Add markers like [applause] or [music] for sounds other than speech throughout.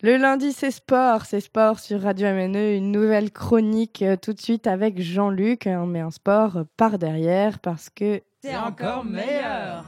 Le lundi, c'est sport, c'est sport sur Radio MNE, une nouvelle chronique euh, tout de suite avec Jean-Luc. On met un sport par derrière parce que c'est encore meilleur.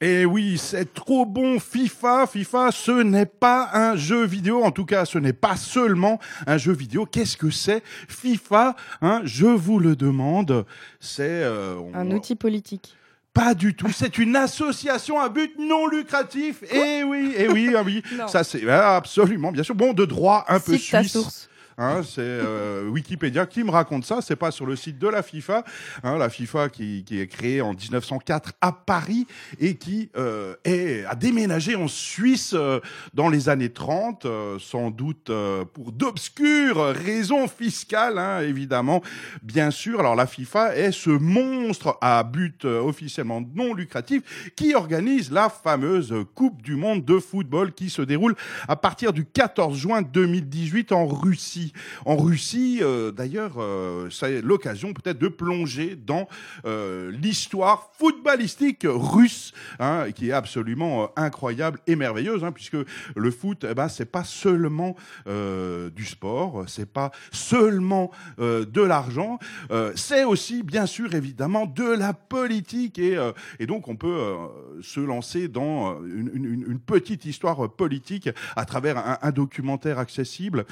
Et eh oui, c'est trop bon FIFA. FIFA, ce n'est pas un jeu vidéo. En tout cas, ce n'est pas seulement un jeu vidéo. Qu'est-ce que c'est FIFA hein, Je vous le demande. C'est euh, un outil politique. Pas du tout. C'est une association à but non lucratif. Et eh oui, et eh oui, ah oui. [laughs] Ça c'est absolument bien sûr. Bon, de droit un peu suisse. Hein, c'est euh, Wikipédia qui me raconte ça. C'est pas sur le site de la FIFA. Hein, la FIFA qui, qui, est créée en 1904 à Paris et qui euh, est, a déménagé en Suisse euh, dans les années 30, euh, sans doute euh, pour d'obscures raisons fiscales, hein, évidemment. Bien sûr. Alors la FIFA est ce monstre à but officiellement non lucratif qui organise la fameuse Coupe du Monde de football qui se déroule à partir du 14 juin 2018 en Russie. En Russie, euh, d'ailleurs, euh, c'est l'occasion peut-être de plonger dans euh, l'histoire footballistique russe, hein, qui est absolument incroyable et merveilleuse, hein, puisque le foot, eh ben, c'est pas seulement du sport, c'est pas seulement de l'argent, c'est aussi, bien sûr, évidemment, de la politique, et, donc on peut se lancer dans une, petite histoire politique à travers un documentaire accessible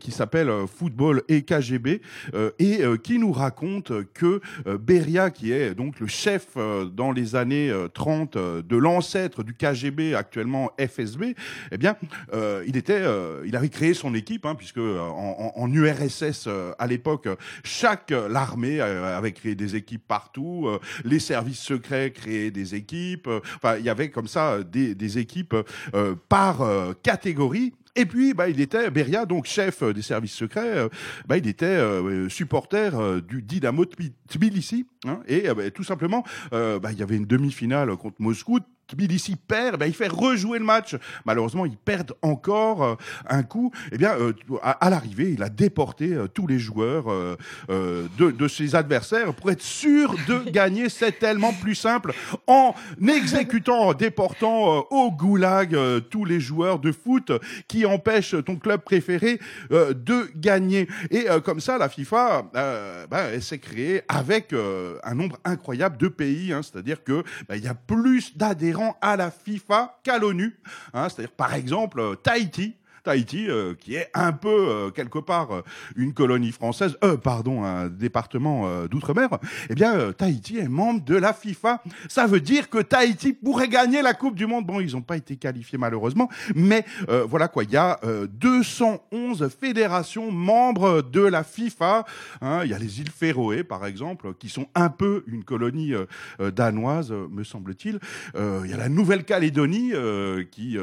qui s'appelle s'appelle euh, Football et KGB euh, et euh, qui nous raconte que Beria, qui est donc le chef dans les années 30 de l'ancêtre du KGB, actuellement FSB, eh bien, il était, il avait créé son équipe, hein, puisque en, URSS à l'époque, chaque l'armée avait créé des équipes partout, les services secrets créaient des équipes, enfin, il y avait comme ça des équipes par catégorie et puis, bah, il était Beria, donc chef des services secrets. Euh, bah, il était euh, supporter euh, du Dynamo Tbilissi. Hein, et bah, tout simplement, bah, il y avait une demi-finale contre Moscou. Tbilissi perd, ben, il fait rejouer le match. Malheureusement, ils perdent encore euh, un coup. Eh bien, euh, à, l'arrivée, il a déporté euh, tous les joueurs de, de, ses adversaires pour être sûr de [laughs] gagner. C'est tellement plus simple en exécutant, en déportant au goulag tous les joueurs de foot qui empêchent ton club préféré de gagner. Et comme ça, la FIFA, ben, elle s'est créée avec un nombre incroyable de pays. Hein, C'est-à-dire que ben, il y a plus d'adhérents à la FIFA qu'à l'ONU. Hein, c'est-à-dire, par exemple, euh, Tahiti, Tahiti, euh, qui est un peu euh, quelque part euh, une colonie française, pardon, un département d'outre-mer, eh bien Tahiti est membre de la FIFA. Ça veut dire que Tahiti pourrait gagner la Coupe du Monde. Bon, ils n'ont pas été qualifiés malheureusement, mais voilà quoi, il y a 211 fédérations membres de la FIFA. Hein. Il y a les îles Féroé, par exemple, qui sont un peu une colonie danoise, me semble-t-il. Il y a la Nouvelle-Calédonie, qui,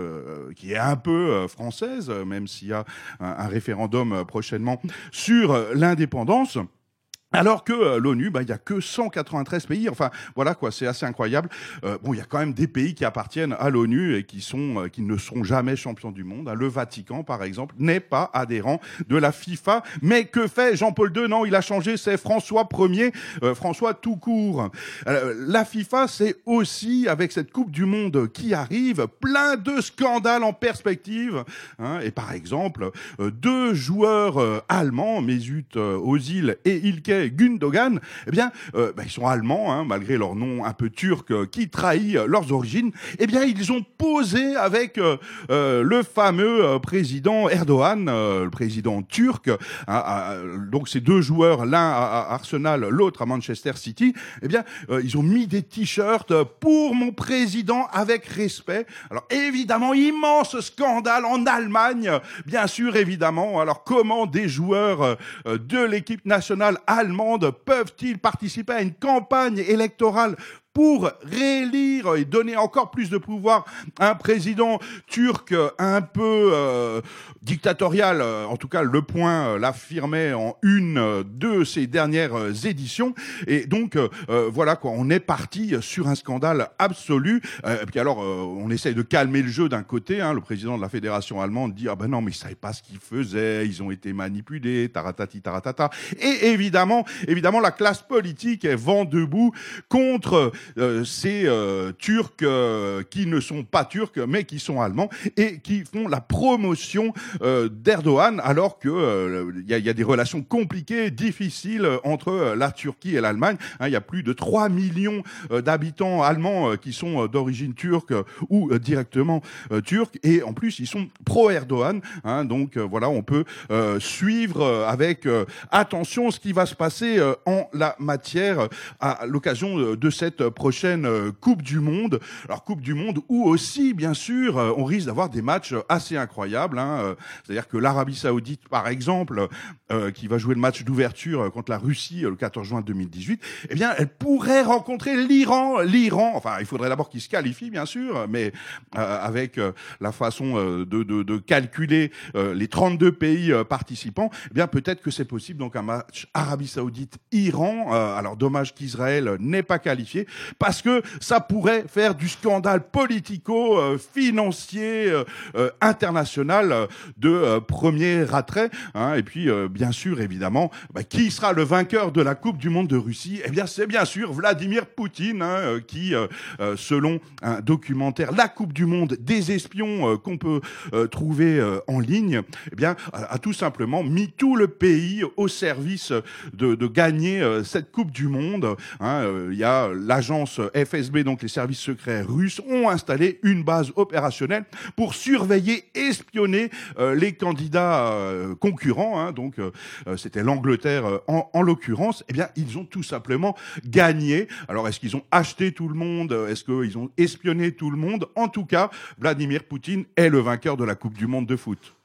qui est un peu française. Même s'il y a un, référendum euh, prochainement sur euh, l'indépendance. Alors que euh, l'ONU, bah, il y a que 193 pays. Enfin, voilà quoi, c'est assez incroyable. Euh, bon, il y a quand même des pays qui appartiennent à l'ONU et qui sont, euh, qui ne seront jamais champions du monde. Le Vatican, par exemple, n'est pas adhérent de la FIFA. Mais que fait Jean-Paul II? Non, il a changé. C'est François Ier, François tout court. la FIFA, c'est aussi avec cette Coupe du Monde qui arrive, plein de scandales en perspective. Hein. et par exemple, deux joueurs allemands, Mesut Ozil et Ilke Gundogan, eh bien, euh, bah, ils sont allemands, hein, malgré leur nom un peu turc euh, qui trahit euh, leurs origines. Eh bien, ils ont posé avec le fameux président Erdogan, le président turc. Hein, donc, ces deux joueurs, l'un à Arsenal, l'autre à Manchester City. Eh bien, ils ont mis des t-shirts pour mon président avec respect. Alors, évidemment, immense scandale en Allemagne, bien sûr, évidemment. Alors, comment des joueurs de l'équipe nationale allemande allemandes peuvent-ils participer à une campagne électorale pour réélire et donner encore plus de pouvoir à un président turc un peu euh, dictatorial, euh, en tout cas le point euh, l'affirmait en une de ses dernières éditions. Et donc voilà quoi, on est parti sur un scandale absolu. et puis alors on essaye de calmer le jeu d'un côté, hein, le président de la fédération allemande dit ah ben non mais ils savaient pas ce qu'ils faisaient, ils ont été manipulés, taratati taratata. Et évidemment, évidemment la classe politique est vent debout contre ces Turcs qui ne sont pas turcs mais qui sont allemands et qui font la promotion d'Erdogan alors que il y, a, des relations compliquées, difficiles entre la Turquie et l'Allemagne. Hein, il y a plus de 3 millions d'habitants allemands qui sont d'origine turque ou directement turcs et en plus ils sont pro-Erdogan. Hein, donc voilà, on peut suivre avec attention ce qui va se passer en la matière à l'occasion de cette prochaine Coupe du Monde. Alors Coupe du Monde où aussi, bien sûr, on risque d'avoir des matchs assez incroyables. Hein. C'est-à-dire que l'Arabie Saoudite, par exemple, qui va jouer le match d'ouverture contre la Russie le 14 juin 2018, eh bien, elle pourrait rencontrer l'Iran. L'Iran, enfin, il faudrait d'abord qu'il se qualifie, bien sûr, mais avec la façon de, de, de calculer les 32 pays participants, eh bien, peut-être que c'est possible. Donc, un match Arabie Saoudite-Iran. Euh, alors dommage qu'Israël n'ait pas qualifié parce que ça pourrait faire du scandale politico-financier euh, euh, international de premier attrait. Hein. Et puis bien sûr évidemment, bah, qui sera le vainqueur de la Coupe du Monde de Russie? Eh bien c'est bien sûr Vladimir Poutine hein, qui, selon un documentaire La Coupe du Monde des espions qu'on peut trouver en ligne, eh bien a, tout simplement mis tout le pays au service de, de gagner euh, cette Coupe du Monde. Hein, euh, il y a l'agence FSB, donc les services secrets russes, ont installé une base opérationnelle pour surveiller, espionner euh, les candidats concurrents. Hein, donc c'était l'Angleterre en, en l'occurrence. Eh bien, ils ont tout simplement gagné. Alors, est-ce qu'ils ont acheté tout le monde? Est-ce qu'ils ont espionné tout le monde? En tout cas, Vladimir Poutine est le vainqueur de la Coupe du Monde de foot.